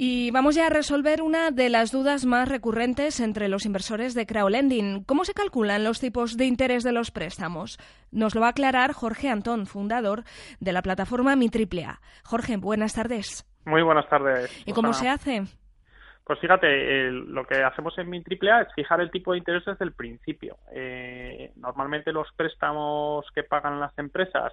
Y vamos ya a resolver una de las dudas más recurrentes entre los inversores de crowdlending. ¿Cómo se calculan los tipos de interés de los préstamos? Nos lo va a aclarar Jorge Antón, fundador de la plataforma Mi AAA. Jorge, buenas tardes. Muy buenas tardes. ¿Y cómo se hace? Pues fíjate, lo que hacemos en Mi AAA es fijar el tipo de interés desde el principio. Eh, normalmente los préstamos que pagan las empresas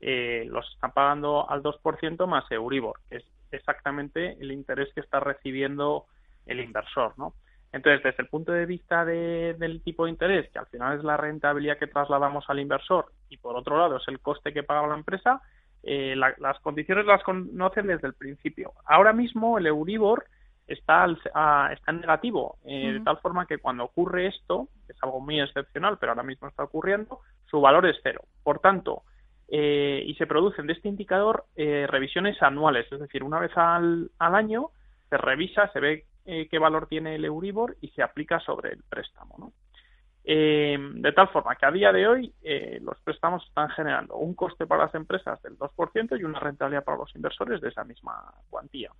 eh, los están pagando al 2% más Euribor, que es exactamente el interés que está recibiendo el inversor, ¿no? Entonces, desde el punto de vista del tipo de interés, que al final es la rentabilidad que trasladamos al inversor y por otro lado es el coste que paga la empresa, eh, las condiciones las conocen desde el principio. Ahora mismo el Euribor está, está en negativo, eh, de tal forma que cuando ocurre esto, es algo muy excepcional, pero ahora mismo está ocurriendo, su valor es cero. Por tanto, eh, y se producen de este indicador eh, revisiones anuales, es decir, una vez al, año se revisa, se ve eh, qué valor tiene el Euribor y se aplica sobre el préstamo. ¿no? de tal forma que a día de hoy los préstamos están generando un coste para las empresas del 2% y una rentabilidad para los inversores de esa misma cuantía.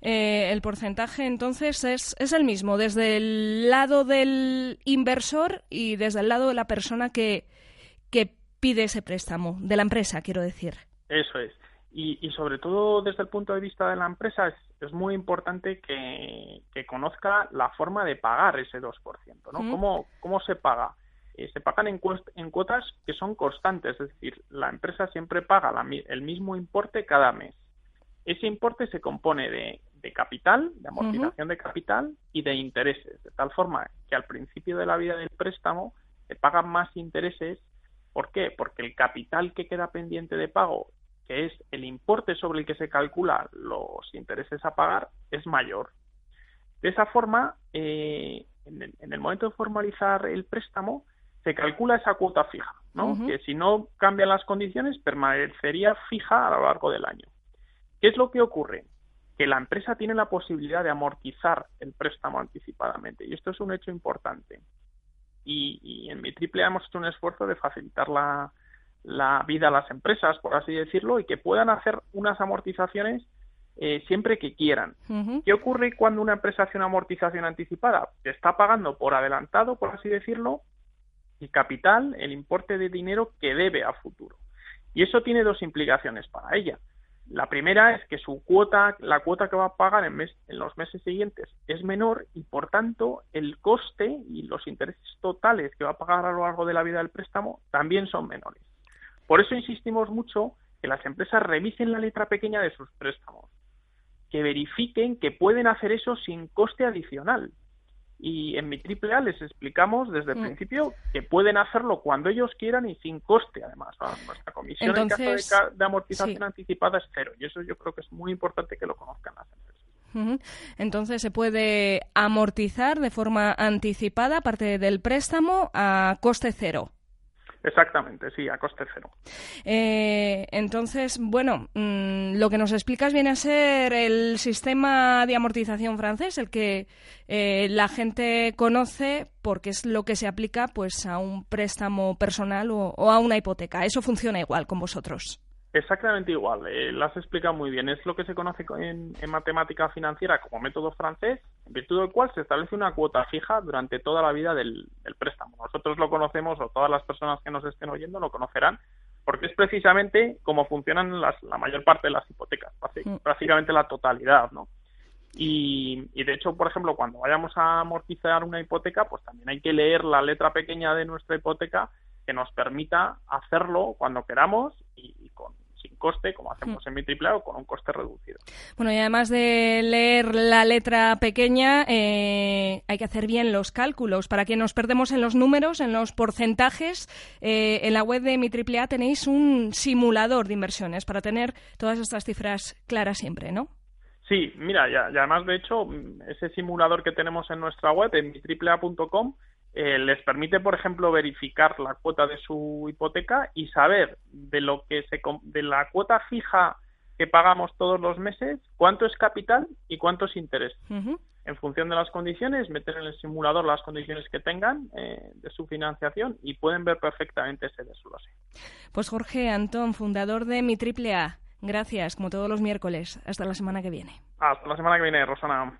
el porcentaje entonces es, es el mismo desde el lado del inversor y desde el lado de la persona que, que pide ese préstamo, de la empresa, quiero decir. Eso es. Y, sobre todo desde el punto de vista de la empresa es, es muy importante que, conozca la forma de pagar ese 2%, ¿no? ¿Cómo, ¿Cómo se paga? Eh, se pagan en, en, cuotas que son constantes, es decir, la empresa siempre paga el mismo importe cada mes. Ese importe se compone de, de capital, de amortización de capital y de intereses, de tal forma que al principio de la vida del préstamo se pagan más intereses ¿Por qué? Porque el capital que queda pendiente de pago, que es el importe sobre el que se calculan los intereses a pagar, es mayor. De esa forma, eh, en, el, momento de formalizar el préstamo, se calcula esa cuota fija, ¿no? que si no cambian las condiciones, permanecería fija a lo largo del año. ¿Qué es lo que ocurre? Que la empresa tiene la posibilidad de amortizar el préstamo anticipadamente, y esto es un hecho importante y, en mi triple hemos hecho un esfuerzo de facilitar la, vida a las empresas, por así decirlo, y que puedan hacer unas amortizaciones eh, siempre que quieran. ¿Qué ocurre cuando una empresa hace una amortización anticipada? Está pagando por adelantado, por así decirlo, el capital, el importe de dinero que debe a futuro. Y eso tiene dos implicaciones para ella. La primera es que su cuota, la cuota que va a pagar en, en, los meses siguientes es menor y por tanto el coste y los intereses totales que va a pagar a lo largo de la vida del préstamo también son menores. Por eso insistimos mucho que las empresas revisen la letra pequeña de sus préstamos, que verifiquen que pueden hacer eso sin coste adicional, y en mi triple A les explicamos desde el mm. principio que pueden hacerlo cuando ellos quieran y sin coste además. Nuestra comisión en caso de, amortización anticipada es cero y eso yo creo que es muy importante que lo conozcan las empresas. Entonces se puede amortizar de forma anticipada parte del préstamo a coste cero. Exactamente, sí, a coste cero. Eh, entonces, bueno, mm, lo que nos explicas viene a ser el sistema de amortización francés, el que eh, la gente conoce porque es lo que se aplica pues a un préstamo personal o a una hipoteca. Eso funciona igual con vosotros. Exactamente igual, eh, lo has explicado muy bien. Es lo que se conoce en, matemática financiera como método francés, en virtud del cual se establece una cuota fija durante toda la vida del, préstamo. Nosotros lo conocemos, o todas las personas que nos estén oyendo lo conocerán, porque es precisamente como funcionan la mayor parte de las hipotecas, mm. prácticamente la totalidad, ¿no? Y, y, de hecho, por ejemplo, cuando vayamos a amortizar una hipoteca, pues también hay que leer la letra pequeña de nuestra hipoteca que nos permita hacerlo cuando queramos y, coste, como hacemos mm. en mi triple o con un coste reducido. Bueno, y además de leer la letra pequeña, eh, hay que hacer bien los cálculos. Para que nos perdemos en los números, en los porcentajes, eh, en la web de mi triple A tenéis un simulador de inversiones para tener todas estas cifras claras siempre, ¿no? Sí, mira, y además, de hecho, ese simulador que tenemos en nuestra web, en mitriplea.com, eh, les permite, por ejemplo, verificar la cuota de su hipoteca y saber de lo que se de la cuota fija que pagamos todos los meses cuánto es capital y cuánto es interés. En función de las condiciones, meten en el simulador las condiciones que tengan eh, de su financiación y pueden ver perfectamente ese desglose. Pues Jorge Antón, fundador de Mi Triple A, Gracias, como todos los miércoles. Hasta la semana que viene. Hasta la semana que viene, Rosana.